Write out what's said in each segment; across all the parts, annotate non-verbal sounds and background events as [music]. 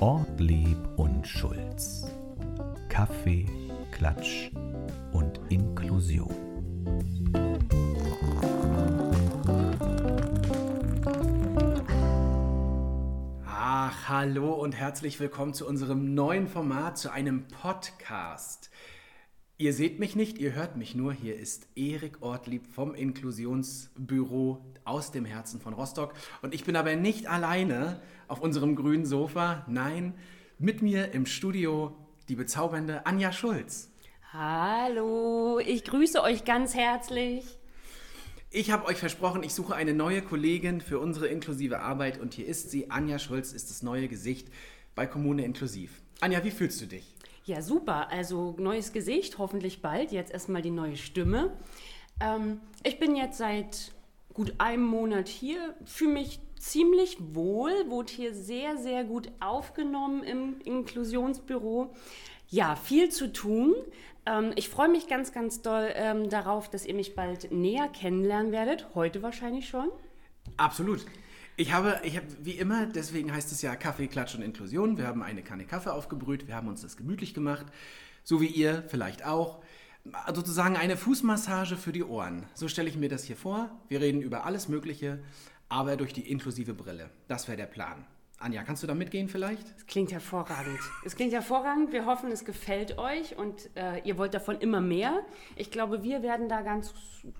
Ortlieb und Schulz. Kaffee, Klatsch und Inklusion. Ach, hallo und herzlich willkommen zu unserem neuen Format, zu einem Podcast. Ihr seht mich nicht, ihr hört mich nur. Hier ist Erik Ortlieb vom Inklusionsbüro aus dem Herzen von Rostock. Und ich bin aber nicht alleine auf unserem grünen Sofa. Nein, mit mir im Studio die bezaubernde Anja Schulz. Hallo, ich grüße euch ganz herzlich. Ich habe euch versprochen, ich suche eine neue Kollegin für unsere inklusive Arbeit und hier ist sie. Anja Schulz ist das neue Gesicht bei Kommune Inklusiv. Anja, wie fühlst du dich? Ja, super. Also neues Gesicht, hoffentlich bald. Jetzt erstmal die neue Stimme. Ähm, ich bin jetzt seit gut einem Monat hier, fühle mich ziemlich wohl, wurde hier sehr, sehr gut aufgenommen im Inklusionsbüro. Ja, viel zu tun. Ähm, ich freue mich ganz, ganz doll ähm, darauf, dass ihr mich bald näher kennenlernen werdet. Heute wahrscheinlich schon. Absolut. Ich habe, ich habe, wie immer, deswegen heißt es ja Kaffee, Klatsch und Inklusion. Wir haben eine Kanne Kaffee aufgebrüht, wir haben uns das gemütlich gemacht, so wie ihr vielleicht auch. Sozusagen eine Fußmassage für die Ohren. So stelle ich mir das hier vor. Wir reden über alles Mögliche, aber durch die inklusive Brille. Das wäre der Plan. Anja, kannst du da mitgehen vielleicht? Es klingt hervorragend. Es klingt hervorragend. Wir hoffen, es gefällt euch und äh, ihr wollt davon immer mehr. Ich glaube, wir werden da ganz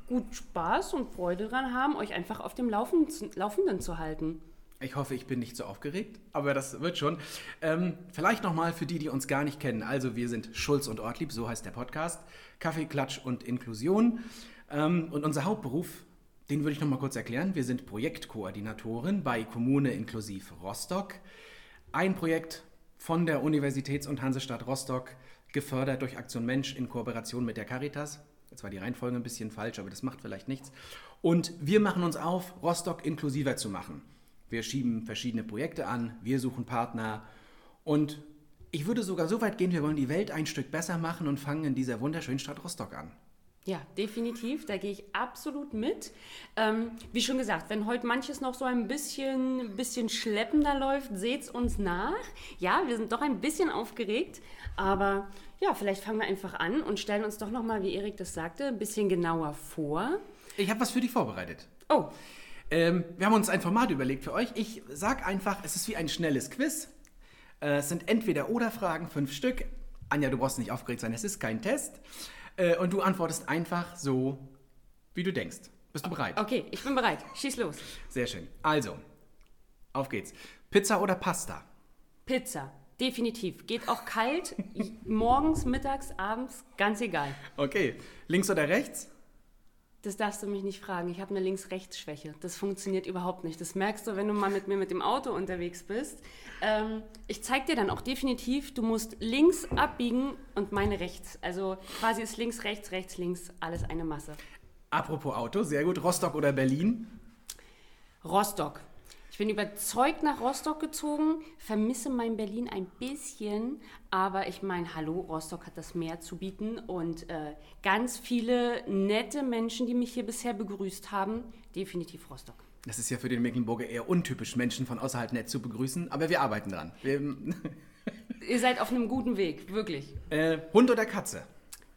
gut Spaß und Freude dran haben, euch einfach auf dem Laufenden, Laufenden zu halten. Ich hoffe, ich bin nicht so aufgeregt, aber das wird schon. Ähm, vielleicht nochmal für die, die uns gar nicht kennen. Also wir sind Schulz und Ortlieb, so heißt der Podcast. Kaffee, Klatsch und Inklusion. Ähm, und unser Hauptberuf den würde ich noch mal kurz erklären. Wir sind Projektkoordinatoren bei Kommune inklusiv Rostock. Ein Projekt von der Universitäts- und Hansestadt Rostock, gefördert durch Aktion Mensch in Kooperation mit der Caritas. Jetzt war die Reihenfolge ein bisschen falsch, aber das macht vielleicht nichts. Und wir machen uns auf, Rostock inklusiver zu machen. Wir schieben verschiedene Projekte an, wir suchen Partner und ich würde sogar so weit gehen, wir wollen die Welt ein Stück besser machen und fangen in dieser wunderschönen Stadt Rostock an. Ja, definitiv. Da gehe ich absolut mit. Ähm, wie schon gesagt, wenn heute manches noch so ein bisschen, bisschen schleppender läuft, seht es uns nach. Ja, wir sind doch ein bisschen aufgeregt, aber ja, vielleicht fangen wir einfach an und stellen uns doch nochmal, wie Erik das sagte, ein bisschen genauer vor. Ich habe was für dich vorbereitet. Oh. Ähm, wir haben uns ein Format überlegt für euch. Ich sage einfach, es ist wie ein schnelles Quiz. Äh, es sind entweder oder Fragen, fünf Stück. Anja, du brauchst nicht aufgeregt sein, es ist kein Test. Äh, und du antwortest einfach so, wie du denkst. Bist du bereit? Okay, ich bin bereit. Schieß los. Sehr schön. Also, auf geht's. Pizza oder Pasta? Pizza. Definitiv. Geht auch kalt. [laughs] morgens, mittags, abends, ganz egal. Okay. Links oder rechts? Das darfst du mich nicht fragen. Ich habe eine Links-Rechts-Schwäche. Das funktioniert überhaupt nicht. Das merkst du, wenn du mal mit mir mit dem Auto unterwegs bist. Ähm, ich zeige dir dann auch definitiv, du musst links abbiegen und meine rechts. Also quasi ist links, rechts, rechts, links, alles eine Masse. Apropos Auto, sehr gut. Rostock oder Berlin? Rostock bin überzeugt nach Rostock gezogen, vermisse mein Berlin ein bisschen, aber ich meine, hallo, Rostock hat das Meer zu bieten und äh, ganz viele nette Menschen, die mich hier bisher begrüßt haben, definitiv Rostock. Das ist ja für den Mecklenburger eher untypisch, Menschen von außerhalb nett zu begrüßen, aber wir arbeiten dran. Wir [laughs] Ihr seid auf einem guten Weg, wirklich. Äh, Hund oder Katze?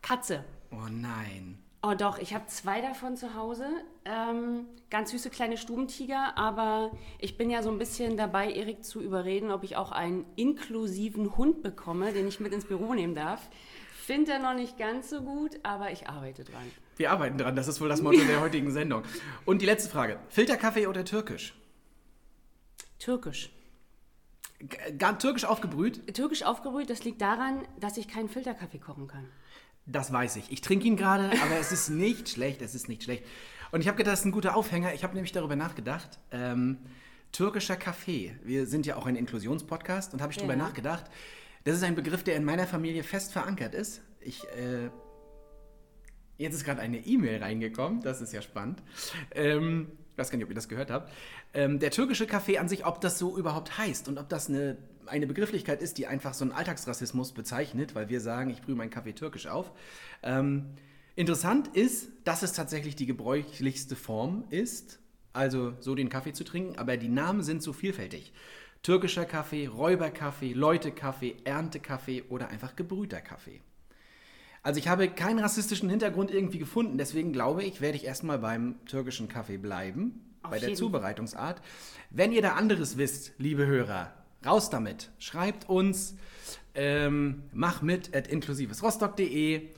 Katze. Oh nein. Oh doch, ich habe zwei davon zu Hause. Ähm, ganz süße kleine Stubentiger, aber ich bin ja so ein bisschen dabei, Erik zu überreden, ob ich auch einen inklusiven Hund bekomme, den ich mit ins Büro nehmen darf. Finde er noch nicht ganz so gut, aber ich arbeite dran. Wir arbeiten dran, das ist wohl das Motto der heutigen Sendung. Und die letzte Frage: Filterkaffee oder türkisch? Türkisch. G türkisch aufgebrüht? Türkisch aufgebrüht, das liegt daran, dass ich keinen Filterkaffee kochen kann. Das weiß ich. Ich trinke ihn gerade, aber es ist nicht schlecht. Es ist nicht schlecht. Und ich habe gedacht, das ist ein guter Aufhänger. Ich habe nämlich darüber nachgedacht. Ähm, türkischer Kaffee. Wir sind ja auch ein Inklusionspodcast und habe ich ja. darüber nachgedacht. Das ist ein Begriff, der in meiner Familie fest verankert ist. Ich, äh, jetzt ist gerade eine E-Mail reingekommen. Das ist ja spannend. Ähm, ich weiß gar nicht, ob ihr das gehört habt. Ähm, der türkische Kaffee an sich, ob das so überhaupt heißt und ob das eine eine Begrifflichkeit ist, die einfach so einen Alltagsrassismus bezeichnet, weil wir sagen, ich brühe meinen Kaffee türkisch auf. Ähm, interessant ist, dass es tatsächlich die gebräuchlichste Form ist also so den Kaffee zu trinken, aber die Namen sind so vielfältig. Türkischer Kaffee, Räuberkaffee, Leutekaffee, Erntekaffee oder einfach gebrühter Kaffee. Also ich habe keinen rassistischen Hintergrund irgendwie gefunden, deswegen glaube ich, werde ich erstmal beim türkischen Kaffee bleiben, Auf bei der Zubereitungsart. Wenn ihr da anderes wisst, liebe Hörer, raus damit. Schreibt uns, ähm, mach mit at inklusivesrostock.de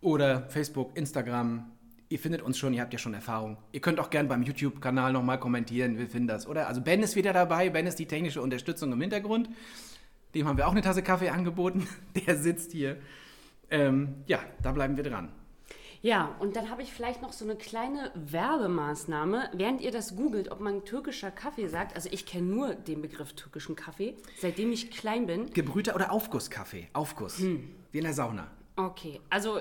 oder Facebook, Instagram. Ihr findet uns schon, ihr habt ja schon Erfahrung. Ihr könnt auch gern beim YouTube-Kanal nochmal kommentieren, wir finden das, oder? Also Ben ist wieder dabei, Ben ist die technische Unterstützung im Hintergrund. Dem haben wir auch eine Tasse Kaffee angeboten. [laughs] Der sitzt hier. Ähm, ja, da bleiben wir dran. Ja, und dann habe ich vielleicht noch so eine kleine Werbemaßnahme. Während ihr das googelt, ob man türkischer Kaffee sagt, also ich kenne nur den Begriff türkischen Kaffee, seitdem ich klein bin. Gebrühter oder Aufgusskaffee? Aufguss. Wie in der Sauna. Okay, also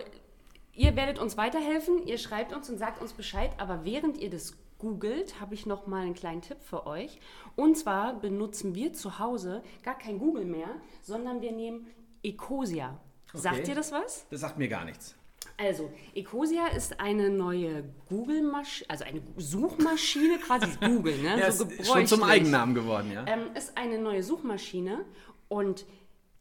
ihr werdet uns weiterhelfen, ihr schreibt uns und sagt uns Bescheid, aber während ihr das googelt, habe ich noch mal einen kleinen Tipp für euch. Und zwar benutzen wir zu Hause gar kein Google mehr, sondern wir nehmen Ecosia. Sagt Okay. ihr das was? Das sagt mir gar nichts. Also, Ecosia ist eine neue Google-Maschine, also eine Suchmaschine, quasi [laughs] Google, ne? Ja, so ist schon zum. Eigennamen geworden, ja. Ähm, ist eine neue Suchmaschine und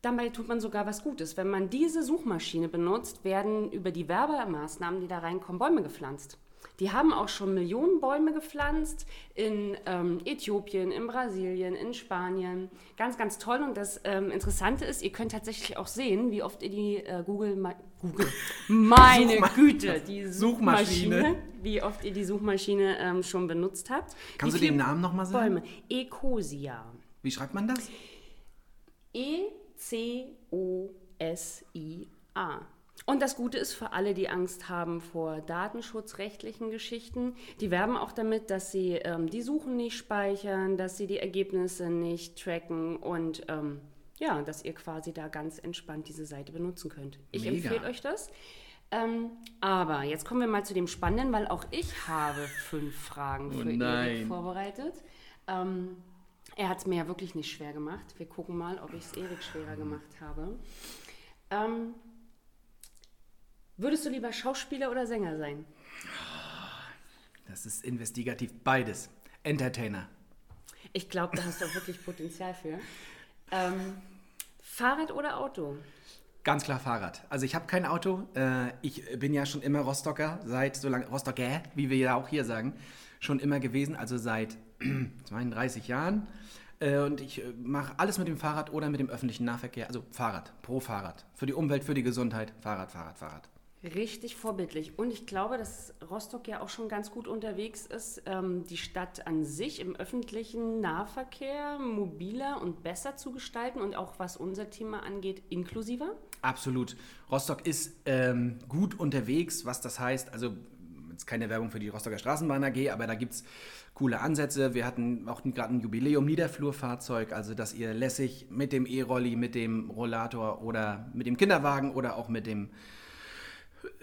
dabei tut man sogar was Gutes. Wenn man diese Suchmaschine benutzt, werden über die Werbemaßnahmen, die da reinkommen, Bäume gepflanzt. Die haben auch schon Millionen Bäume gepflanzt in ähm, Äthiopien, in Brasilien, in Spanien. Ganz, ganz toll. Und das ähm, Interessante ist, ihr könnt tatsächlich auch sehen, wie oft ihr die äh, Google, Ma Google, [laughs] meine Güte, die Suchmaschine. Suchmaschine, wie oft ihr die Suchmaschine ähm, schon benutzt habt. Kannst du den Namen noch mal sagen? Bäume. Ecosia. Wie schreibt man das? E E-C-O-S-I-A. Und das Gute ist für alle, die Angst haben vor datenschutzrechtlichen Geschichten, die werben auch damit, dass sie ähm, die Suchen nicht speichern, dass sie die Ergebnisse nicht tracken und ähm, ja, dass ihr quasi da ganz entspannt diese Seite benutzen könnt. Ich Mega. empfehle euch das. Ähm, aber jetzt kommen wir mal zu dem Spannenden, weil auch ich habe fünf Fragen Oh für nein. Erik vorbereitet. Ähm, er hat es mir ja wirklich nicht schwer gemacht. Wir gucken mal, ob ich es Erik schwerer gemacht habe. Ähm, würdest du lieber Schauspieler oder Sänger sein? Das ist investigativ. Beides. Entertainer. Ich glaube, da hast du auch wirklich Potenzial für. Ähm, Fahrrad oder Auto? Ganz klar Fahrrad. Also ich habe kein Auto. Äh, ich bin ja schon immer Rostocker, seit so lange, Rostocker, wie wir ja auch hier sagen, schon immer gewesen, also seit [clears throat] 32 Jahren. Äh, und ich äh, mache alles mit dem Fahrrad oder mit dem öffentlichen Nahverkehr. Also Fahrrad, pro Fahrrad. Für die Umwelt, für die Gesundheit. Fahrrad, Fahrrad, Fahrrad. Richtig vorbildlich. Und ich glaube, dass Rostock ja auch schon ganz gut unterwegs ist, ähm, die Stadt an sich im öffentlichen Nahverkehr mobiler und besser zu gestalten und auch was unser Thema angeht, inklusiver. Absolut. Rostock ist ähm, gut unterwegs, was das heißt. Also jetzt keine Werbung für die Rostocker Straßenbahn AG, aber da gibt es coole Ansätze. Wir hatten auch gerade ein Jubiläum Niederflurfahrzeug, also dass ihr lässig mit dem E-Rolli, mit dem Rollator oder mit dem Kinderwagen oder auch mit dem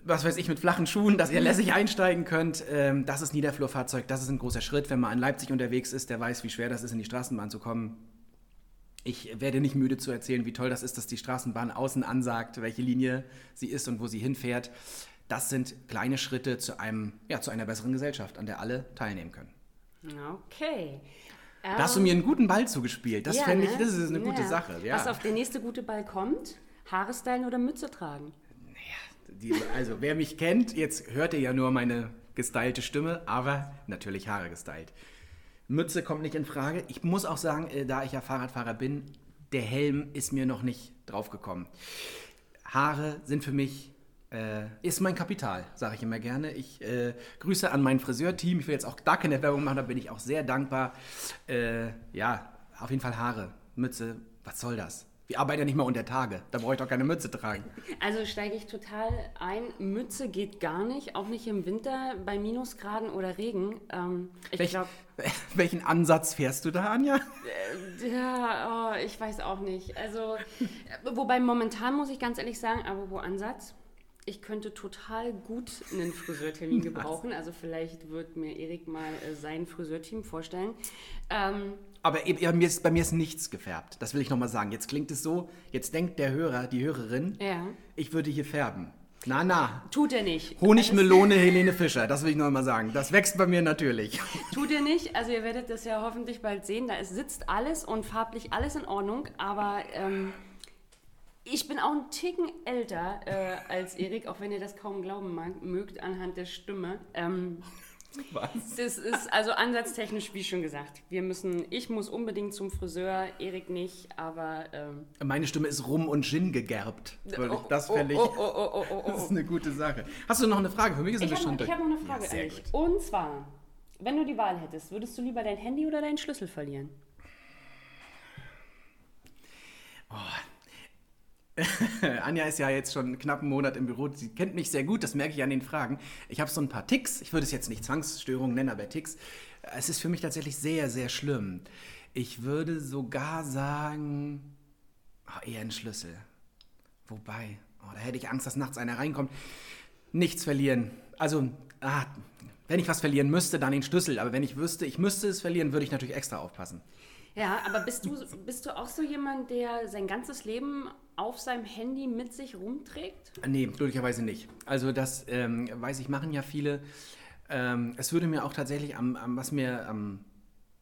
was weiß ich, mit flachen Schuhen, dass ihr lässig einsteigen könnt. Ähm, das ist Niederflurfahrzeug, das ist ein großer Schritt. Wenn man in Leipzig unterwegs ist, der weiß, wie schwer das ist, in die Straßenbahn zu kommen. Ich werde nicht müde zu erzählen, wie toll das ist, dass die Straßenbahn außen ansagt, welche Linie sie ist und wo sie hinfährt. Das sind kleine Schritte zu, einem, ja, zu einer besseren Gesellschaft, an der alle teilnehmen können. Okay. Da hast du mir einen guten Ball zugespielt. Das Ja, fände ich, ne? das ist eine gute Ja. Sache. Ja. Was auf der nächste gute Ball kommt? Haare stylen oder Mütze tragen? Die, also, wer mich kennt, jetzt hört ihr ja nur meine gestylte Stimme, aber natürlich Haare gestylt. Mütze kommt nicht in Frage. Ich muss auch sagen, äh, da ich ja Fahrradfahrer bin, der Helm ist mir noch nicht draufgekommen. Haare sind für mich, äh, ist mein Kapital, sage ich immer gerne. Ich äh, grüße an mein Friseurteam. Ich will jetzt auch da keine Werbung machen, da bin ich auch sehr dankbar. Äh, ja, auf jeden Fall Haare, Mütze, was soll das? Wir arbeiten ja nicht mal unter Tage, da brauche ich doch keine Mütze tragen. Also steige ich total ein. Mütze geht gar nicht, auch nicht im Winter bei Minusgraden oder Regen. Ähm, ich Welch, glaube, [laughs] welchen Ansatz fährst du da, Anja? ja, oh, ich weiß auch nicht. Also, äh, wobei momentan muss ich ganz ehrlich sagen, aber wo Ansatz? Ich könnte total gut einen Friseurtermin [laughs] gebrauchen. Also vielleicht wird mir Erik mal äh, sein Friseurteam vorstellen. Ähm, Aber eben, ja, mir ist, bei mir ist nichts gefärbt. Das will ich nochmal sagen. Jetzt klingt es so, jetzt denkt der Hörer, die Hörerin, ja. ich würde hier färben. Na, na. Tut er nicht. Honigmelone [laughs] Helene Fischer, das will ich noch mal sagen. Das wächst bei mir natürlich. Tut er nicht. Also ihr werdet das ja hoffentlich bald sehen. Da ist, sitzt alles und farblich alles in Ordnung. Aber ähm, ich bin auch ein Ticken älter äh, als Erik, auch wenn ihr das kaum glauben mag, mögt anhand der Stimme. Ähm, Was? das ist also ansatztechnisch, wie schon gesagt. Wir müssen, ich muss unbedingt zum Friseur, Erik nicht, aber ähm, Meine Stimme ist rum und Gin gegerbt. Weil das oh, ich, oh, oh, oh, oh, oh, [laughs] das ist oh. eine gute Sache. Hast du noch eine Frage für mich? Sind Ich wir habe schon noch, durch? ich hab noch eine Frage Ja, an dich. Und zwar, wenn du die Wahl hättest, würdest du lieber dein Handy oder deinen Schlüssel verlieren? [laughs] Anja ist ja jetzt schon knapp einen Monat im Büro. Sie kennt mich sehr gut, das merke ich an den Fragen. Ich habe so ein paar Ticks. Ich würde es jetzt nicht Zwangsstörungen nennen, aber Ticks. Es ist für mich tatsächlich sehr, sehr schlimm. Ich würde sogar sagen, oh, eher ein Schlüssel. Wobei, oh, da hätte ich Angst, dass nachts einer reinkommt. Nichts verlieren. Also, ah, wenn ich was verlieren müsste, dann den Schlüssel. Aber wenn ich wüsste, ich müsste es verlieren, würde ich natürlich extra aufpassen. Ja, aber bist du, bist du auch so jemand, der sein ganzes Leben auf seinem Handy mit sich rumträgt? Nee, glücklicherweise nicht. Also das ähm, weiß ich, machen ja viele. Ähm, es würde mir auch tatsächlich am, am was mir am,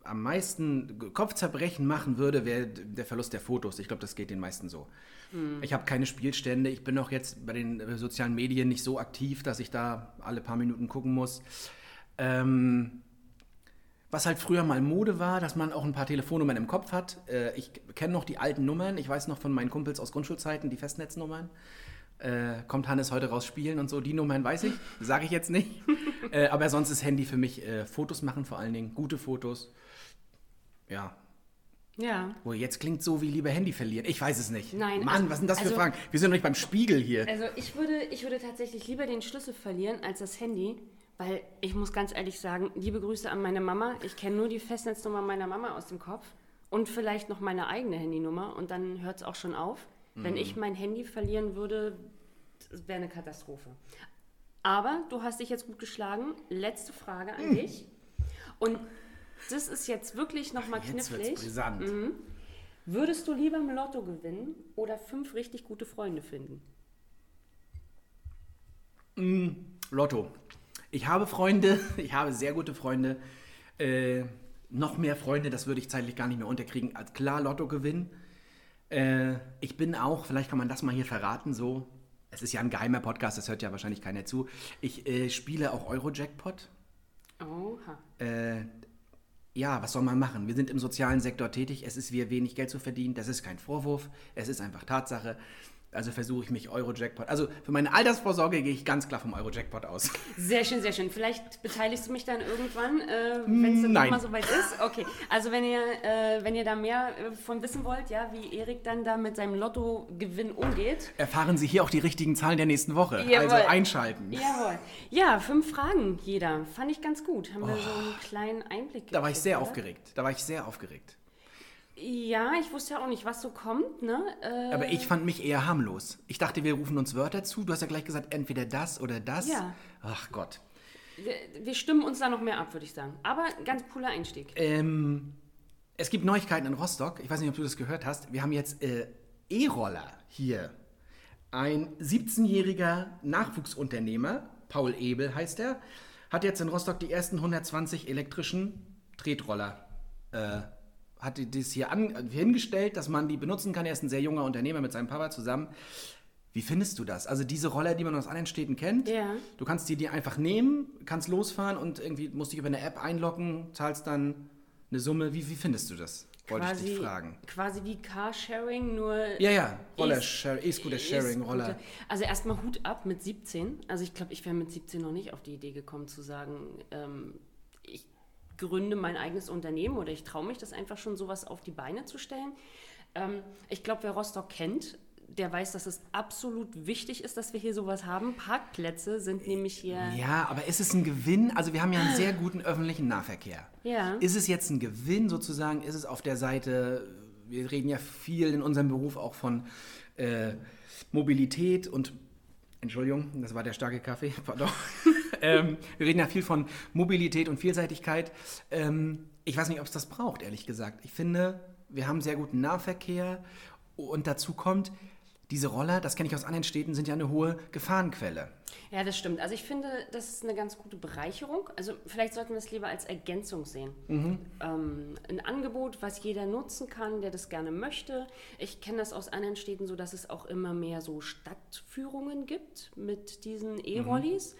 am meisten Kopfzerbrechen machen würde, wäre der Verlust der Fotos. Ich glaube, das geht den meisten so. Ich habe keine Spielstände. Ich bin auch jetzt bei den äh, sozialen Medien nicht so aktiv, dass ich da alle paar Minuten gucken muss. Ähm, was halt früher mal Mode war, dass man auch ein paar Telefonnummern im Kopf hat. Äh, ich kenne noch die alten Nummern. Ich weiß noch von meinen Kumpels aus Grundschulzeiten die Festnetznummern. Äh, kommt Hannes heute raus spielen und so. Die Nummern weiß ich, sage ich jetzt nicht. [laughs] äh, aber sonst ist Handy für mich äh, Fotos machen vor allen Dingen, gute Fotos. Ja. Ja. Wo jetzt klingt so wie lieber Handy verlieren. Ich weiß es nicht. Nein, Mann, also- was sind das für also- Fragen? Wir sind noch nicht beim Spiegel hier. Also ich würde, ich würde tatsächlich lieber den Schlüssel verlieren als das Handy, weil ich muss ganz ehrlich sagen, liebe Grüße an meine Mama. Ich kenne nur die Festnetznummer meiner Mama aus dem Kopf und vielleicht noch meine eigene Handynummer und dann hört es auch schon auf. Wenn ich mein Handy verlieren würde, wäre eine Katastrophe. Aber du hast dich jetzt gut geschlagen. Letzte Frage an dich. Und das ist jetzt wirklich nochmal Jetzt knifflig. brisant. Würdest du lieber im Lotto gewinnen oder fünf richtig gute Freunde finden? Lotto. Ich habe Freunde, [laughs] ich habe sehr gute Freunde. Äh, noch mehr Freunde, das würde ich zeitlich gar nicht mehr unterkriegen. Als klar Lotto gewinnen. Äh, ich bin auch, vielleicht kann man das mal hier verraten, so. Es ist ja ein geheimer Podcast, das hört ja wahrscheinlich keiner zu. Ich äh, spiele auch Eurojackpot. Oha. Äh, ja, was soll man machen? Wir sind im sozialen Sektor tätig. Es ist wie wenig Geld zu verdienen. Das ist kein Vorwurf. Es ist einfach Tatsache. Also versuche ich mich Eurojackpot. Also für meine Altersvorsorge gehe ich ganz klar vom Eurojackpot aus. Sehr schön, sehr schön. Vielleicht beteiligst du mich dann irgendwann, äh, wenn es dann mal soweit ist. Okay, also wenn ihr, äh, wenn ihr da mehr äh, von wissen wollt, ja, wie Erik dann da mit seinem Lottogewinn umgeht. Erfahren Sie hier auch die richtigen Zahlen der nächsten Woche. Jawohl. Also einschalten. Jawohl. Ja, fünf Fragen jeder. Fand ich ganz gut. Haben wir so einen kleinen Einblick Da war ich gekriegt, sehr oder? aufgeregt. Da war ich sehr aufgeregt. Ja, ich wusste ja auch nicht, was so kommt, ne? Äh, Aber ich fand mich eher harmlos. Ich dachte, wir rufen uns Wörter zu. Du hast ja gleich gesagt, entweder das oder das. Ja. Ach Gott. wir, wir stimmen uns da noch mehr ab, würde ich sagen. Aber ganz cooler Einstieg. Ähm, es gibt Neuigkeiten in Rostock. Ich weiß nicht, ob du das gehört hast. Wir haben jetzt äh, E-Roller hier. Ein 17-jähriger Nachwuchsunternehmer, Paul Ebel heißt er, hat jetzt in Rostock die ersten 120 elektrischen Tretroller äh, hat das hier an, hingestellt, dass man die benutzen kann. Er ist ein sehr junger Unternehmer mit seinem Papa zusammen. Wie findest du das? Also diese Roller, die man aus anderen Städten kennt, Ja. du kannst die dir einfach nehmen, kannst losfahren und irgendwie musst dich über eine App einloggen, zahlst dann eine Summe. Wie, wie findest du das? Wollte ich dich fragen. quasi wie Carsharing, nur Ja, ja, Roller, E-. Roller. Also erstmal Hut ab mit 17. Also ich glaube, ich wäre mit 17 noch nicht auf die Idee gekommen zu sagen, ähm, gründe mein eigenes Unternehmen oder ich traue mich das einfach schon, sowas auf die Beine zu stellen. Ähm, ich glaube, wer Rostock kennt, der weiß, dass es absolut wichtig ist, dass wir hier sowas haben. Parkplätze sind nämlich hier. Ja, aber ist es ein Gewinn? Also wir haben ja einen sehr guten öffentlichen Nahverkehr. Ja. Ist es jetzt ein Gewinn sozusagen? Ist es auf der Seite, wir reden ja viel in unserem Beruf auch von äh, Mobilität und, Entschuldigung, das war der starke Kaffee, [laughs] pardon. Ähm, wir reden ja viel von Mobilität und Vielseitigkeit. Ähm, ich weiß nicht, ob es das braucht, ehrlich gesagt. Ich finde, wir haben sehr guten Nahverkehr und dazu kommt, diese Roller, das kenne ich aus anderen Städten, sind ja eine hohe Gefahrenquelle. Ja, das stimmt. Also ich finde, das ist eine ganz gute Bereicherung. Also vielleicht sollten wir es lieber als Ergänzung sehen. Ähm, ein Angebot, was jeder nutzen kann, der das gerne möchte. Ich kenne das aus anderen Städten so, dass es auch immer mehr so Stadtführungen gibt mit diesen E-Rollis.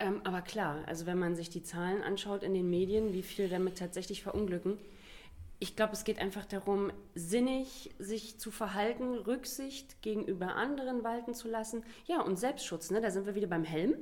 Ähm, aber klar, also wenn man sich die Zahlen anschaut in den Medien, wie viele damit tatsächlich verunglücken, ich glaube, es geht einfach darum, sinnig sich zu verhalten, Rücksicht gegenüber anderen walten zu lassen. Ja, und Selbstschutz, ne? da sind wir wieder beim Helm.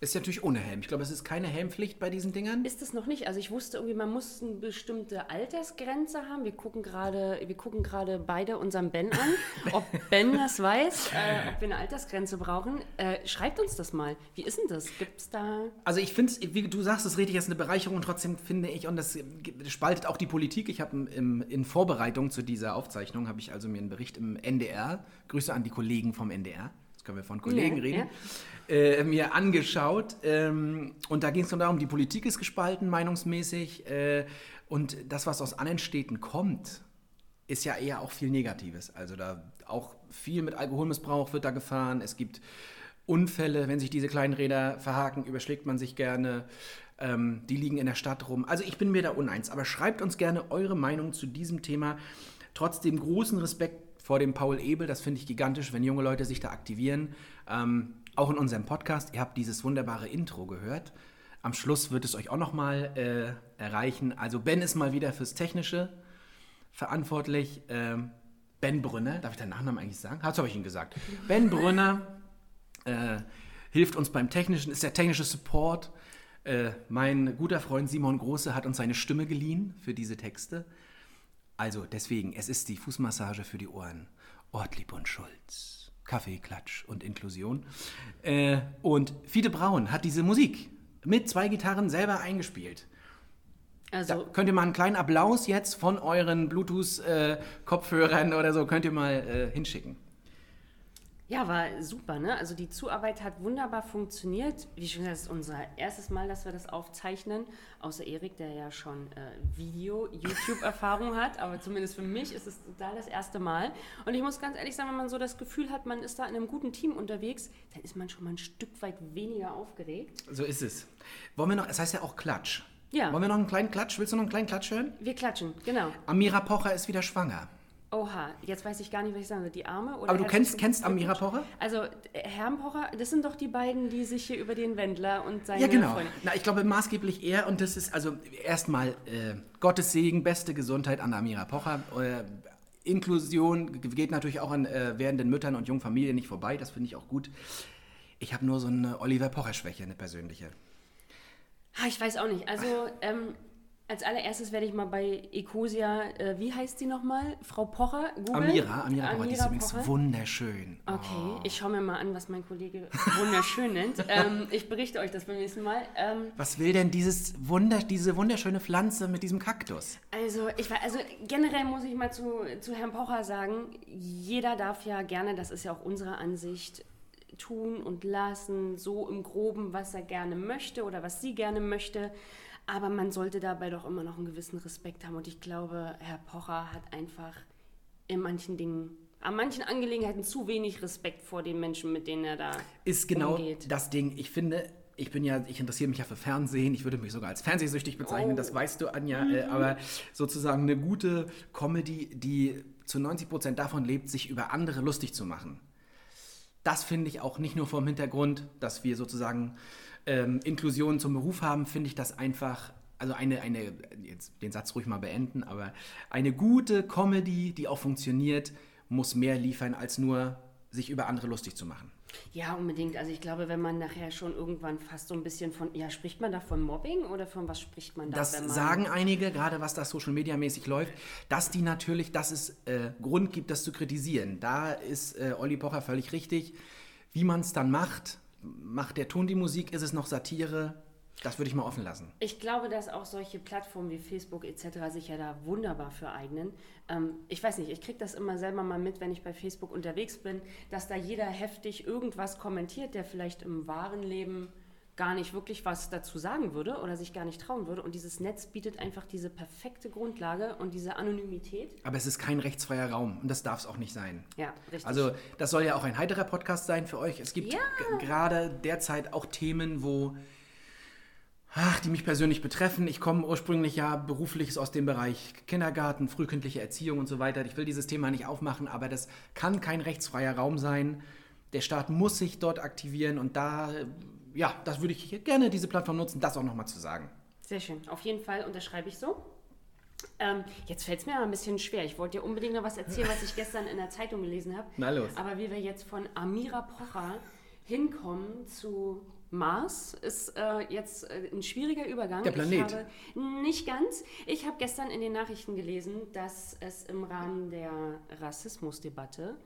Ist ja natürlich ohne Helm. Ich glaube, es ist keine Helmpflicht bei diesen Dingern. Ist es noch nicht? Also ich wusste irgendwie, man muss eine bestimmte Altersgrenze haben. Wir gucken gerade, wir gucken gerade beide unseren Ben an, [laughs] ob Ben das weiß, äh, ob wir eine Altersgrenze brauchen. Äh, schreibt uns das mal. Wie ist denn das? Gibt es da? Also ich finde es, wie du sagst, es richtig, ist eine Bereicherung. Trotzdem finde ich, und das spaltet auch die Politik. Ich habe in Vorbereitung zu dieser Aufzeichnung, habe ich also mir einen Bericht im NDR, Grüße an die Kollegen vom NDR, jetzt können wir von Kollegen Ja, reden, ja. Äh, mir angeschaut. Ähm, und da ging es darum, die Politik ist gespalten, meinungsmäßig. Äh, und das, was aus anderen Städten kommt, ist ja eher auch viel Negatives. Also da auch viel mit Alkoholmissbrauch wird da gefahren. Es gibt Unfälle, wenn sich diese kleinen Räder verhaken, überschlägt man sich gerne. Ähm, die liegen in der Stadt rum. Also ich bin mir da uneins. Aber schreibt uns gerne eure Meinung zu diesem Thema. Trotzdem großen Respekt vor dem Paul Ebel. Das finde ich gigantisch, wenn junge Leute sich da aktivieren. Ähm, auch in unserem Podcast. Ihr habt dieses wunderbare Intro gehört. Am Schluss wird es euch auch nochmal äh, erreichen. Also Ben ist mal wieder fürs Technische verantwortlich. Ähm, ben Brünner, darf ich deinen Nachnamen eigentlich sagen? Das habe ich ihm gesagt. Ben Brünner äh, hilft uns beim Technischen, ist der technische Support. Äh, mein guter Freund Simon Große hat uns seine Stimme geliehen für diese Texte. Also deswegen, es ist die Fußmassage für die Ohren. Ortlieb und Schulz. Kaffee, Klatsch und Inklusion. Äh, und Fiete Braun hat diese Musik mit zwei Gitarren selber eingespielt. Da Also könnt ihr mal einen kleinen Applaus jetzt von euren Bluetooth-Kopfhörern oder so, könnt ihr mal äh, hinschicken. Ja, war super, ne? Also die Zuarbeit hat wunderbar funktioniert. Wie schon gesagt, das ist unser erstes Mal, dass wir das aufzeichnen. Außer Erik, der ja schon äh, Video-YouTube-Erfahrung hat. Aber zumindest für mich ist es total das erste Mal. Und ich muss ganz ehrlich sagen, wenn man so das Gefühl hat, man ist da in einem guten Team unterwegs, dann ist man schon mal ein Stück weit weniger aufgeregt. So ist es. Wollen wir noch, es heißt ja auch Klatsch. Ja. Wollen wir noch einen kleinen Klatsch? Willst du noch einen kleinen Klatsch hören? Wir klatschen, genau. Amira Pocher ist wieder schwanger. Oha, jetzt weiß ich gar nicht, was ich sagen soll. Die Arme oder Aber du kennst, kennst Amira? Pocher? Also, äh, Herrn Pocher, das sind doch die beiden, die sich hier über den Wendler und seine Ja, genau. Na, ich glaube maßgeblich er und das ist also erstmal äh, Gottes Segen, beste Gesundheit an Amira Pocher. Äh, Inklusion geht natürlich auch an äh, werdenden Müttern und jungen Familien nicht vorbei, das finde ich auch gut. Ich habe nur so eine Oliver Pocher-Schwäche, eine persönliche. Ich weiß auch nicht. Also, ähm, als allererstes werde ich mal bei Ecosia, äh, wie heißt sie nochmal? Frau Pocher googeln. Amira, Amira Pocher, die ist übrigens Pocher. wunderschön. Okay, ich schaue mir mal an, was mein Kollege wunderschön nennt. [laughs] Ähm, ich berichte euch das beim nächsten Mal. Ähm, Was will denn dieses Wunder, diese wunderschöne Pflanze mit diesem Kaktus? Also, ich also generell muss ich mal zu, zu Herrn Pocher sagen, jeder darf ja gerne, das ist ja auch unsere Ansicht, tun und lassen, so im Groben, was er gerne möchte oder was sie gerne möchte. Aber man sollte dabei doch immer noch einen gewissen Respekt haben. Und ich glaube, Herr Pocher hat einfach in manchen Dingen, an manchen Angelegenheiten zu wenig Respekt vor den Menschen, mit denen er da ist genau umgeht. das Ding. Ich finde, ich bin ja, ich interessiere mich ja für Fernsehen. Ich würde mich sogar als fernsehsüchtig bezeichnen. Oh. Das weißt du, Anja. Äh, aber sozusagen eine gute Comedy, die zu 90 Prozent davon lebt, sich über andere lustig zu machen. Das finde ich auch nicht nur vom Hintergrund, dass wir sozusagen ähm, Inklusion zum Beruf haben, finde ich das einfach, also eine, eine, jetzt den Satz ruhig mal beenden, aber eine gute Comedy, die auch funktioniert, muss mehr liefern, als nur sich über andere lustig zu machen. Ja, unbedingt. Also ich glaube, wenn man nachher schon irgendwann fast so ein bisschen von, ja, spricht man da von Mobbing oder von was spricht man da? Das man, sagen einige, gerade was das Social Media mäßig läuft, dass die natürlich, dass es äh, Grund gibt, das zu kritisieren. Da ist äh, Olli Pocher völlig richtig. Wie man es dann macht, macht der Ton die Musik, ist es noch Satire? Das würde ich mal offen lassen. Ich glaube, dass auch solche Plattformen wie Facebook etc. sich ja da wunderbar für eignen. Ähm, ich weiß nicht, ich kriege das immer selber mal mit, wenn ich bei Facebook unterwegs bin, dass da jeder heftig irgendwas kommentiert, der vielleicht im wahren Leben gar nicht wirklich was dazu sagen würde oder sich gar nicht trauen würde. Und dieses Netz bietet einfach diese perfekte Grundlage und diese Anonymität. Aber es ist kein rechtsfreier Raum und das darf es auch nicht sein. Ja, richtig. Also das soll ja auch ein heiterer Podcast sein für euch. Es gibt Ja. gerade derzeit auch Themen, wo ach, die mich persönlich betreffen. Ich komme ursprünglich ja beruflich aus dem Bereich Kindergarten, frühkindliche Erziehung und so weiter. Ich will dieses Thema nicht aufmachen, aber das kann kein rechtsfreier Raum sein. Der Staat muss sich dort aktivieren und da, ja, das würde ich hier gerne diese Plattform nutzen, das auch nochmal zu sagen. Sehr schön. Auf jeden Fall unterschreibe ich so. Ähm, jetzt fällt es mir aber ein bisschen schwer. Ich wollte dir unbedingt noch was erzählen, was ich gestern in der Zeitung gelesen habe. Na los. Aber wie wir jetzt von Amira Pocher hinkommen zu Mars, ist äh, jetzt äh, ein schwieriger Übergang. Der Planet. Ich habe, nicht ganz. Ich habe gestern in den Nachrichten gelesen, dass es im Rahmen der Rassismusdebatte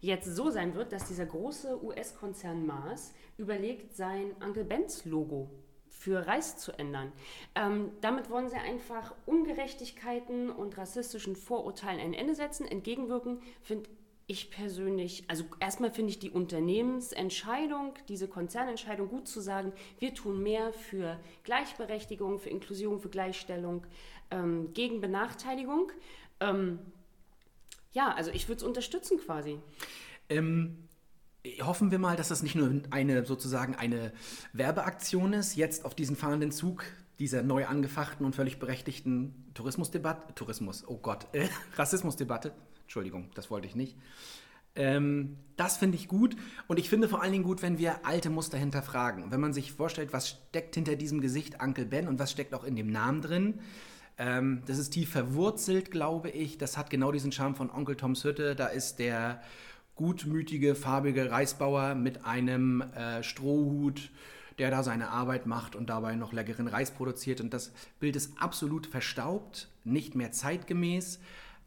jetzt so sein wird, dass dieser große US-Konzern Mars überlegt, sein Uncle Ben's Logo für Reis zu ändern. Ähm, damit wollen sie einfach Ungerechtigkeiten und rassistischen Vorurteilen ein Ende setzen, entgegenwirken, finde ich persönlich, also erstmal finde ich die Unternehmensentscheidung, diese Konzernentscheidung gut zu sagen, wir tun mehr für Gleichberechtigung, für Inklusion, für Gleichstellung, ähm, gegen Benachteiligung. Ähm, ja, also ich würde es unterstützen quasi. Ähm, hoffen wir mal, dass das nicht nur eine sozusagen eine Werbeaktion ist, jetzt auf diesen fahrenden Zug dieser neu angefachten und völlig berechtigten Tourismusdebatte, Tourismus, oh Gott, äh, [laughs] Rassismusdebatte, Entschuldigung, das wollte ich nicht. Ähm, das finde ich gut und ich finde vor allen Dingen gut, wenn wir alte Muster hinterfragen. Wenn man sich vorstellt, was steckt hinter diesem Gesicht Uncle Ben und was steckt auch in dem Namen drin. Ähm, das ist tief verwurzelt, glaube ich. Das hat genau diesen Charme von Onkel Toms Hütte. Da ist der gutmütige, farbige Reisbauer mit einem äh, Strohhut, der da seine Arbeit macht und dabei noch leckeren Reis produziert. Und das Bild ist absolut verstaubt, nicht mehr zeitgemäß.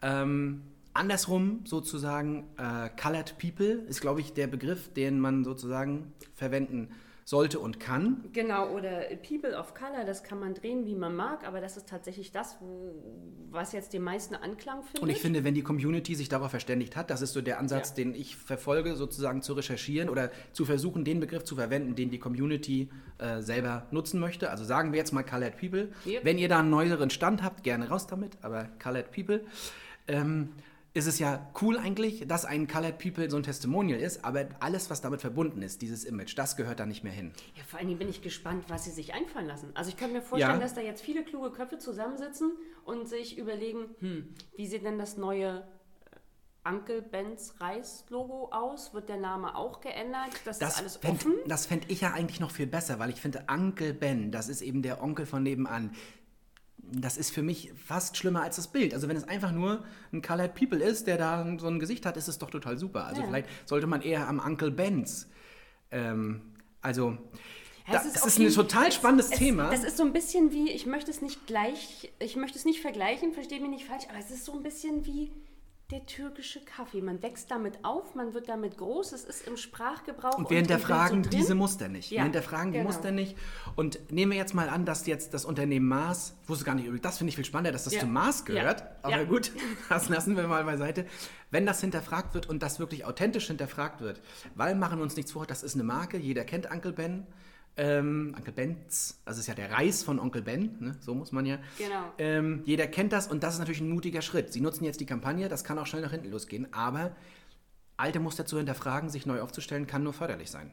Ähm, andersrum sozusagen, äh, Colored People ist, glaube ich, der Begriff, den man sozusagen verwenden sollte und kann. Genau, oder People of Color, das kann man drehen, wie man mag, aber das ist tatsächlich das, was jetzt den meisten Anklang findet. Und ich finde, wenn die Community sich darauf verständigt hat, das ist so der Ansatz, Ja. den ich verfolge, sozusagen zu recherchieren oder zu versuchen, den Begriff zu verwenden, den die Community äh, selber nutzen möchte. Also sagen wir jetzt mal Colored People. Yep. Wenn ihr da einen neueren Stand habt, gerne raus damit, aber Colored People. Ähm, ist es ja cool eigentlich, dass ein Colored People so ein Testimonial ist, aber alles, was damit verbunden ist, dieses Image, das gehört da nicht mehr hin. Ja, vor allen Dingen bin ich gespannt, was sie sich einfallen lassen. Also ich könnte mir vorstellen, Ja. dass da jetzt viele kluge Köpfe zusammensitzen und sich überlegen, hm, wie sieht denn das neue äh, Uncle Ben's Reis-Logo aus? Wird der Name auch geändert? Das, ist alles fänd, offen? Das fände ich ja eigentlich noch viel besser, weil ich finde, Uncle Ben, das ist eben der Onkel von nebenan. Das ist für mich fast schlimmer als das Bild. Also wenn es einfach nur ein Colored People ist, der da so ein Gesicht hat, ist es doch total super. Also Ja. vielleicht sollte man eher am Uncle Ben's. Ähm, also Ja, das, es auf ist ein total es- spannendes es, Thema. Das ist so ein bisschen wie, ich möchte es nicht gleich, ich möchte es nicht vergleichen, verstehe mich nicht falsch, aber es ist so ein bisschen wie der türkische Kaffee. Man wächst damit auf, man wird damit groß, es ist im Sprachgebrauch. Und wir im Bild hinterfragen so diese Muster nicht. wir Ja, hinterfragen die genau. Muster nicht. Und nehmen wir jetzt mal an, dass jetzt das Unternehmen Mars, wusste gar nicht, das finde ich viel spannender, dass das Ja. zu Mars Ja. gehört. Aber Ja. gut, [laughs] das lassen wir mal beiseite. Wenn das hinterfragt wird und das wirklich authentisch hinterfragt wird, weil machen wir uns nichts vor, das ist eine Marke, jeder kennt Uncle Ben. Ähm, Uncle Ben's, also ist ja der Reis von Onkel Ben, ne? so muss man ja. Genau. Ähm, jeder kennt das und das ist natürlich ein mutiger Schritt. Sie nutzen jetzt die Kampagne, das kann auch schnell nach hinten losgehen, aber alte Muster zu hinterfragen, sich neu aufzustellen, kann nur förderlich sein.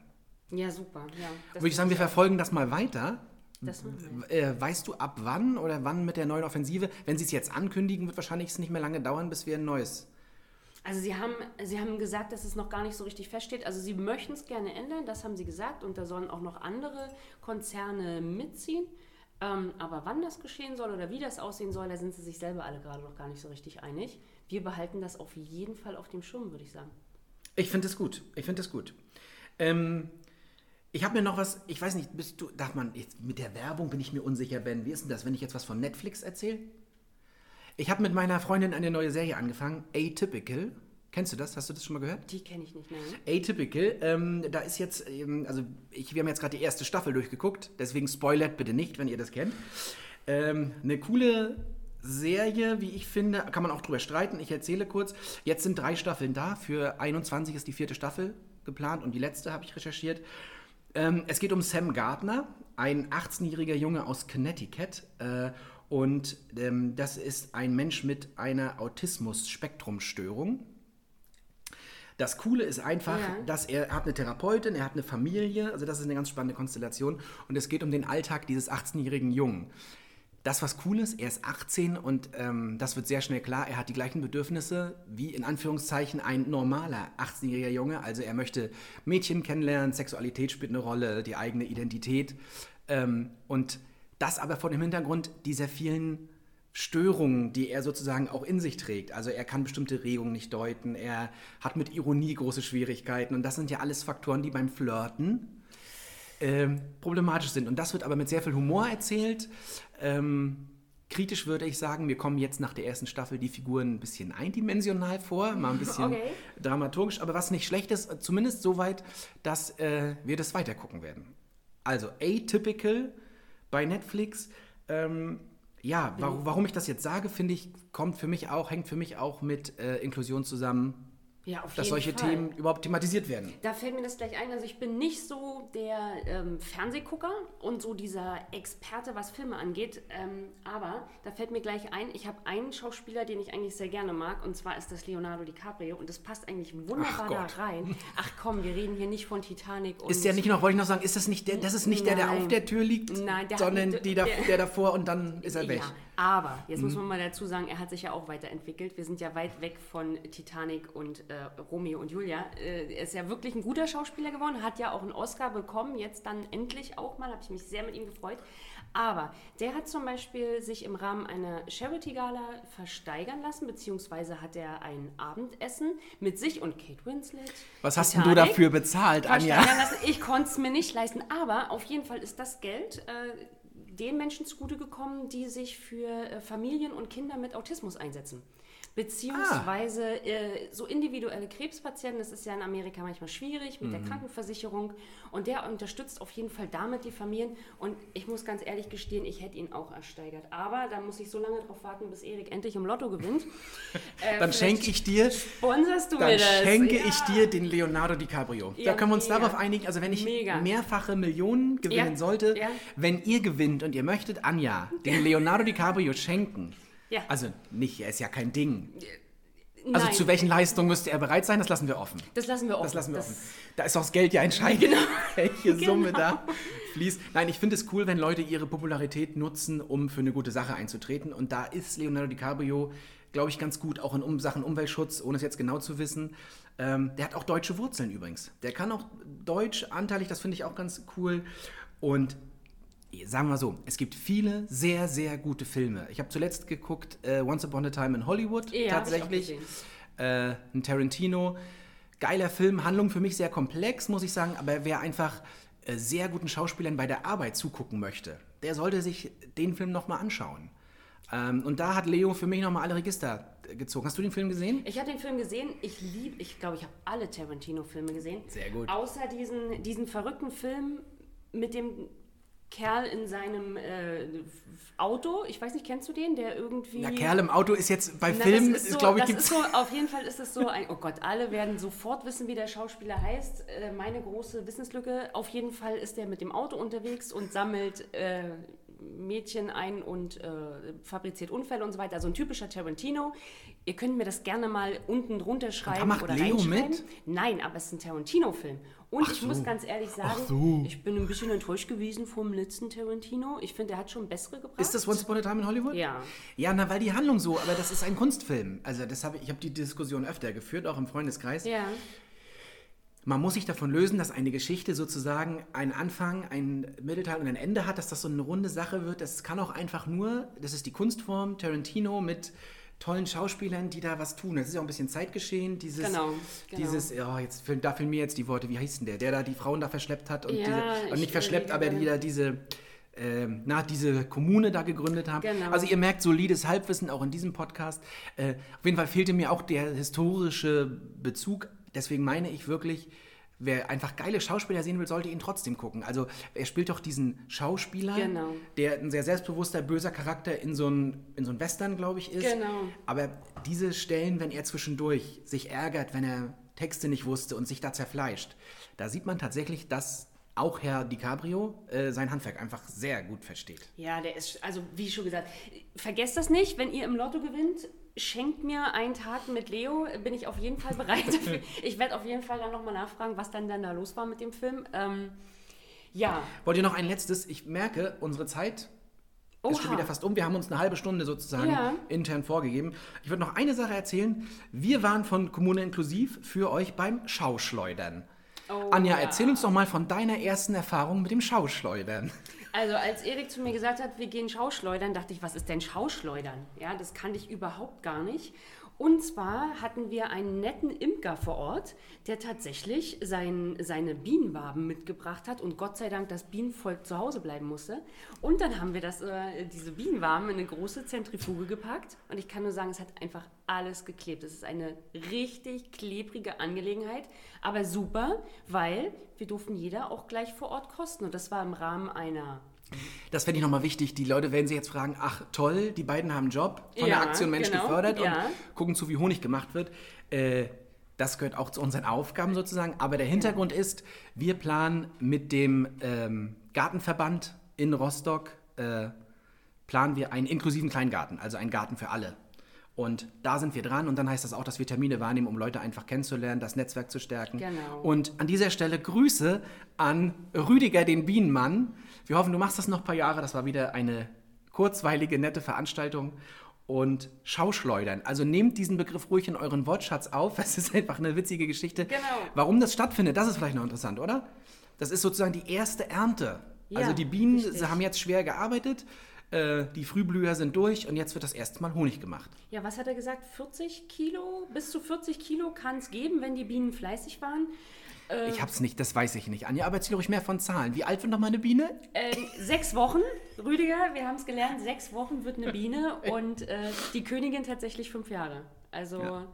Ja, super. Ja, Würde ich sagen, wir verfolgen das mal weiter. Das. Äh, weißt du ab wann oder wann mit der neuen Offensive? Wenn sie es jetzt ankündigen, wird wahrscheinlich es nicht mehr lange dauern, bis wir ein neues. Also Sie haben, Sie haben gesagt, dass es noch gar nicht so richtig feststeht. Also Sie möchten es gerne ändern, das haben Sie gesagt. Und da sollen auch noch andere Konzerne mitziehen. Ähm, aber wann das geschehen soll oder wie das aussehen soll, da sind Sie sich selber alle gerade noch gar nicht so richtig einig. Wir behalten das auf jeden Fall auf dem Schirm, würde ich sagen. Ich finde es gut. Ich finde es gut. Ähm, ich habe mir noch was, ich weiß nicht, bist du, darf man, jetzt, mit der Werbung bin ich mir unsicher, Ben. Wie ist denn das, wenn ich jetzt was von Netflix erzähle? Ich habe mit meiner Freundin eine neue Serie angefangen, Atypical. Kennst du das? Hast du das schon mal gehört? Die kenne ich nicht mehr. Atypical, ähm, da ist jetzt, ähm, also ich, wir haben jetzt gerade die erste Staffel durchgeguckt, deswegen spoilert bitte nicht, wenn ihr das kennt. Ähm, eine coole Serie, wie ich finde, kann man auch drüber streiten. Ich erzähle kurz. Jetzt sind drei Staffeln da. Für 21 ist die vierte Staffel geplant und die letzte habe ich recherchiert. Ähm, es geht um Sam Gardner, ein 18-jähriger Junge aus Connecticut. Äh, und ähm, das ist ein Mensch mit einer Autismus-Spektrumstörung. Das Coole ist einfach, Ja. dass er, er hat eine Therapeutin, er hat eine Familie, also das ist eine ganz spannende Konstellation. Und es geht um den Alltag dieses 18-jährigen Jungen. Das, was cool ist, er ist 18 und ähm, das wird sehr schnell klar, er hat die gleichen Bedürfnisse wie in Anführungszeichen ein normaler 18-jähriger Junge. Also er möchte Mädchen kennenlernen, Sexualität spielt eine Rolle, die eigene Identität. Ähm, und das aber vor dem Hintergrund dieser vielen Störungen, die er sozusagen auch in sich trägt. Also er kann bestimmte Regungen nicht deuten, er hat mit Ironie große Schwierigkeiten und das sind ja alles Faktoren, die beim Flirten ähm, problematisch sind. Und das wird aber mit sehr viel Humor erzählt. Ähm, kritisch würde ich sagen, mir kommen jetzt nach der ersten Staffel die Figuren ein bisschen eindimensional vor, mal ein bisschen Okay. dramaturgisch, aber was nicht schlecht ist, zumindest so weit, dass äh, wir das weitergucken werden. Also Atypical bei Netflix. Ähm, ja, warum, warum ich das jetzt sage, finde ich, kommt für mich auch, hängt für mich auch mit äh, Inklusion zusammen, Ja, dass solche Fall. Themen überhaupt thematisiert werden. Da fällt mir das gleich ein. Also ich bin nicht so der ähm, Fernsehgucker und so dieser Experte, was Filme angeht. Ähm, aber da fällt mir gleich ein, ich habe einen Schauspieler, den ich eigentlich sehr gerne mag, und zwar ist das Leonardo DiCaprio. Und das passt eigentlich wunderbar Ach da rein. Ach komm, wir reden hier nicht von Titanic. Und Ist der nicht noch, wollte ich noch sagen, ist das nicht der, das ist nicht der, der Nein. auf der Tür liegt, Nein, der hat sondern nicht- die der- der davor und dann ist er weg. Ja, aber jetzt Mhm. muss man mal dazu sagen, er hat sich ja auch weiterentwickelt. Wir sind ja weit weg von Titanic und äh, Romeo und Julia. Äh, er ist ja wirklich ein guter Schauspieler geworden, hat ja auch einen Oscar bekommen, jetzt dann endlich auch mal, habe ich mich sehr mit ihm gefreut. Aber der hat zum Beispiel sich im Rahmen einer Charity-Gala versteigern lassen, beziehungsweise hat er ein Abendessen mit sich und Kate Winslet. Was hast denn du dafür bezahlt, Anja? lassen. Ich konnte es mir nicht leisten, aber auf jeden Fall ist das Geld äh, den Menschen zugute gekommen, die sich für äh, Familien und Kinder mit Autismus einsetzen. Beziehungsweise äh, so individuelle Krebspatienten, das ist ja in Amerika manchmal schwierig mit der Krankenversicherung und der unterstützt auf jeden Fall damit die Familien und ich muss ganz ehrlich gestehen, ich hätte ihn auch ersteigert. Aber da muss ich so lange drauf warten, bis Erik endlich im Lotto gewinnt. [laughs] Äh, Dann schenke ich dir, Sponserst du dann mir das? schenke Ja. ich dir den Leonardo DiCaprio. Ja, da können wir uns mega. darauf einigen, also wenn ich Mega. mehrfache Millionen gewinnen Ja, sollte, wenn ihr gewinnt und ihr möchtet Anja den Leonardo DiCaprio schenken, Ja. also nicht, er ist ja kein Ding. Also Nein. zu welchen Leistungen müsste er bereit sein, das lassen wir offen. Das lassen wir offen. Das lassen wir Das- offen. Da ist doch das Geld ja entscheidend, [laughs] welche [laughs] Summe da fließt. Nein, ich finde es cool, wenn Leute ihre Popularität nutzen, um für eine gute Sache einzutreten. Und da ist Leonardo DiCaprio, glaube ich, ganz gut, auch in um Sachen Umweltschutz, ohne es jetzt genau zu wissen. Ähm, der hat auch deutsche Wurzeln übrigens. Der kann auch Deutsch anteilig, das finde ich auch ganz cool. Und sagen wir so, es gibt viele sehr, sehr gute Filme. Ich habe zuletzt geguckt äh, Once Upon a Time in Hollywood, Ja, tatsächlich. Äh, ein Tarantino. Geiler Film, Handlung für mich sehr komplex, muss ich sagen, aber wer einfach äh, sehr guten Schauspielern bei der Arbeit zugucken möchte, der sollte sich den Film nochmal anschauen. Ähm, und da hat Leo für mich nochmal alle Register äh, gezogen. Hast du den Film gesehen? Ich habe den Film gesehen. Ich liebe, ich glaube, ich habe alle Tarantino-Filme gesehen. Sehr gut. Außer diesen, diesen verrückten Film mit dem Kerl in seinem äh, Auto. Ich weiß nicht, kennst du den? Der irgendwie. Ja, Kerl im Auto ist jetzt bei Na, Filmen, so, glaube ich, ist so, auf jeden Fall ist es so ein, oh Gott, alle werden sofort wissen, wie der Schauspieler heißt. Äh, meine große Wissenslücke, auf jeden Fall ist er mit dem Auto unterwegs und sammelt äh, Mädchen ein und äh, fabriziert Unfälle und so weiter. Also ein typischer Tarantino. Ihr könnt mir das gerne mal unten drunter schreiben macht oder Leo mit? Nein, aber es ist ein Tarantino-Film. Und Ach ich so. muss ganz ehrlich sagen, so. ich bin ein bisschen enttäuscht gewesen vom letzten Tarantino. Ich finde, er hat schon bessere gebracht. Ist das Once Upon a Time in Hollywood? Ja. Ja, na, weil die Handlung so, aber das ist ein Kunstfilm. Also das habe ich, ich habe die Diskussion öfter geführt, auch im Freundeskreis. Ja. Man muss sich davon lösen, dass eine Geschichte sozusagen einen Anfang, einen Mittelteil und ein Ende hat, dass das so eine runde Sache wird. Das kann auch einfach nur, das ist die Kunstform, Tarantino mit tollen Schauspielern, die da was tun. Das ist ja auch ein bisschen Zeitgeschehen, dieses, Genau, genau. dieses, ja, jetzt da fehlen mir jetzt die Worte, wie hieß denn der, der da die Frauen da verschleppt hat und, Ja, diese, und ich nicht verschleppt, aber die da diese, ähm, na, diese Kommune da gegründet haben. Genau. Also ihr merkt solides Halbwissen auch in diesem Podcast. Äh, auf jeden Fall fehlte mir auch der historische Bezug. Deswegen meine ich wirklich, wer einfach geile Schauspieler sehen will, sollte ihn trotzdem gucken. Also er spielt doch diesen Schauspieler, Genau. der ein sehr selbstbewusster, böser Charakter in so ein, in so ein Western, glaube ich, ist. Genau. Aber diese Stellen, wenn er zwischendurch sich ärgert, wenn er Texte nicht wusste und sich da zerfleischt, da sieht man tatsächlich, dass auch Herr DiCaprio äh, sein Handwerk einfach sehr gut versteht. Ja, der ist, also wie schon gesagt, vergesst das nicht, wenn ihr im Lotto gewinnt, schenkt mir einen Tag mit Leo, bin ich auf jeden Fall [laughs] bereit dafür. [laughs] Ich werde auf jeden Fall dann nochmal nachfragen, was dann, dann da los war mit dem Film. Ähm, ja. Wollt ihr noch ein letztes? Ich merke, unsere Zeit ist schon Oha. wieder fast um. Wir haben uns eine halbe Stunde sozusagen Ja. intern vorgegeben. Ich würde noch eine Sache erzählen. Wir waren von Kommune Inklusiv für euch beim Schauschleudern. Oh, Anja, ja. erzähl uns doch mal von deiner ersten Erfahrung mit dem Schauschleudern. Also als Erik zu mir gesagt hat, wir gehen Schauschleudern, dachte ich, was ist denn Schauschleudern? Ja, das kannte ich überhaupt gar nicht. Und zwar hatten wir einen netten Imker vor Ort, der tatsächlich sein, seine Bienenwaben mitgebracht hat und Gott sei Dank das Bienenvolk zu Hause bleiben musste. Und dann haben wir das, äh, diese Bienenwaben in eine große Zentrifuge gepackt und ich kann nur sagen, es hat einfach alles geklebt. Es ist eine richtig klebrige Angelegenheit, aber super, weil wir durften jeder auch gleich vor Ort kosten und das war im Rahmen einer Das fände ich nochmal wichtig. Die Leute werden sich jetzt fragen, ach toll, die beiden haben einen Job von Ja, der Aktion Mensch genau, gefördert ja. und gucken zu, wie Honig gemacht wird. Äh, das gehört auch zu unseren Aufgaben sozusagen. Aber der Hintergrund ist, wir planen mit dem ähm, Gartenverband in Rostock, äh, planen wir einen inklusiven Kleingarten, also einen Garten für alle. Und da sind wir dran und dann heißt das auch, dass wir Termine wahrnehmen, um Leute einfach kennenzulernen, das Netzwerk zu stärken. Genau. Und an dieser Stelle Grüße an Rüdiger, den Bienenmann. Wir hoffen, du machst das noch ein paar Jahre. Das war wieder eine kurzweilige, nette Veranstaltung. Und Schauschleudern. Also nehmt diesen Begriff ruhig in euren Wortschatz auf. [laughs] Es ist einfach eine witzige Geschichte. Genau. Warum das stattfindet, das ist vielleicht noch interessant, oder? Das ist sozusagen die erste Ernte. Ja, also die Bienen richtig. sie haben jetzt schwer gearbeitet. Äh, Die Frühblüher sind durch und jetzt wird das erste Mal Honig gemacht. Ja, was hat er gesagt? 40 Kilo? Bis zu 40 Kilo kann es geben, wenn die Bienen fleißig waren. Äh. Ich hab's nicht, das weiß ich nicht. Anja, aber erzähl ruhig mehr von Zahlen. Wie alt wird noch mal eine Biene? Ähm, sechs Wochen, Rüdiger, wir haben es gelernt, sechs Wochen wird eine Biene [laughs] und äh, die Königin tatsächlich fünf Jahre. Also Ja.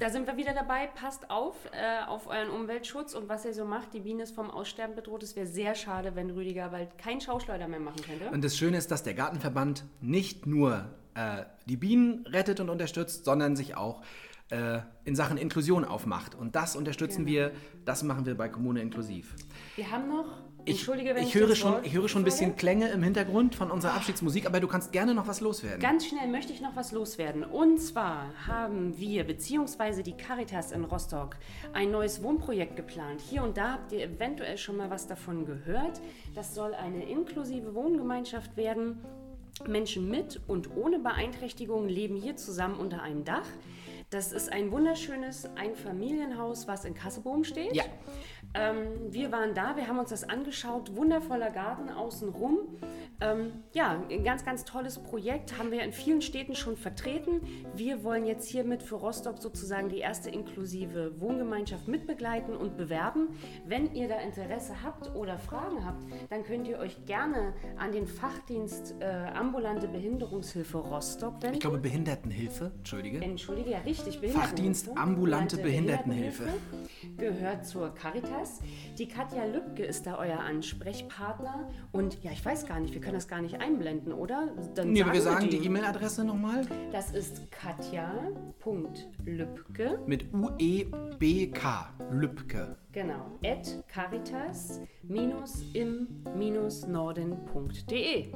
Da sind wir wieder dabei. Passt auf, äh, auf euren Umweltschutz und was ihr so macht. Die Biene ist vom Aussterben bedroht. Es wäre sehr schade, wenn Rüdiger bald keinen Schauschleuder mehr machen könnte. Und das Schöne ist, dass der Gartenverband nicht nur äh, die Bienen rettet und unterstützt, sondern sich auch äh, in Sachen Inklusion aufmacht. Und das unterstützen Genau. wir, das machen wir bei Kommune Inklusiv. Wir haben noch, Ich, entschuldige, wenn ich, höre, schon, ich höre schon ein bisschen. Klänge im Hintergrund von unserer Abschiedsmusik, aber du kannst gerne noch was loswerden. Ganz schnell möchte ich noch was loswerden. Und zwar haben wir bzw. die Caritas in Rostock ein neues Wohnprojekt geplant. Hier und da habt ihr eventuell schon mal was davon gehört. Das soll eine inklusive Wohngemeinschaft werden. Menschen mit und ohne Beeinträchtigung leben hier zusammen unter einem Dach. Das ist ein wunderschönes Einfamilienhaus, was in Kassebohm steht. Ja. Ähm, wir waren da, wir haben uns das angeschaut. Wundervoller Garten außenrum. Ähm, ja, ein ganz, ganz tolles Projekt. Haben wir in vielen Städten schon vertreten. Wir wollen jetzt hiermit für Rostock sozusagen die erste inklusive Wohngemeinschaft mitbegleiten und bewerben. Wenn ihr da Interesse habt oder Fragen habt, dann könnt ihr euch gerne an den Fachdienst äh, Ambulante Behinderungshilfe Rostock wenden. Ich glaube Behindertenhilfe, entschuldige. Entschuldige, ja richtig. Fachdienst Ambulante Behindertenhilfe. Gehört zur Caritas. Die Katja Lübke ist da euer Ansprechpartner. Und ja, ich weiß gar nicht, wir können das gar nicht einblenden, oder? Dann Nee, aber wir sagen die. die E-Mail-Adresse nochmal Das ist katja.lübke, mit U-E-B-K, Lübke. genau, at caritas-im-norden.de.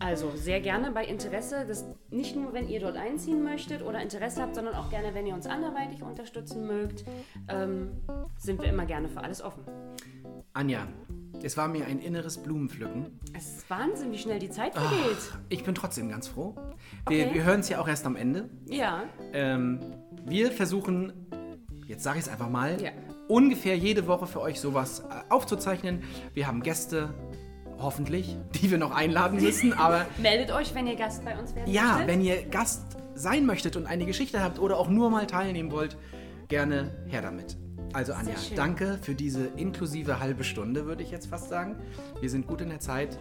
Also sehr gerne bei Interesse, das nicht nur, wenn ihr dort einziehen möchtet oder Interesse habt, sondern auch gerne, wenn ihr uns anderweitig unterstützen mögt, ähm, sind wir immer gerne für alles offen. Anja, es war mir ein inneres Blumenpflücken. Es ist Wahnsinn, wie schnell die Zeit vergeht. Ich bin trotzdem ganz froh. Wir, Okay. wir hören es ja auch erst am Ende. Ja, Ähm, wir versuchen, jetzt sage ich es einfach mal, Ja. ungefähr jede Woche für euch sowas äh, aufzuzeichnen. Wir haben Gäste, hoffentlich, die wir noch einladen müssen. Aber [laughs] meldet euch, wenn ihr Gast bei uns werden ja, möchtet. wenn ihr Gast sein möchtet und eine Geschichte habt oder auch nur mal teilnehmen wollt, gerne her damit. Also Anja, danke für diese inklusive halbe Stunde, würde ich jetzt fast sagen. Wir sind gut in der Zeit.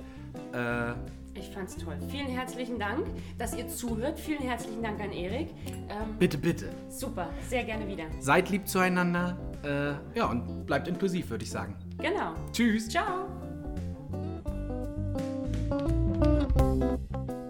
Äh, Ich fand's toll. Vielen herzlichen Dank, dass ihr zuhört. Vielen herzlichen Dank an Erik. Ähm, bitte, bitte. super, sehr gerne wieder. Seid lieb zueinander. Äh, ja, und bleibt inklusiv, würde ich sagen. Genau. Tschüss. Ciao.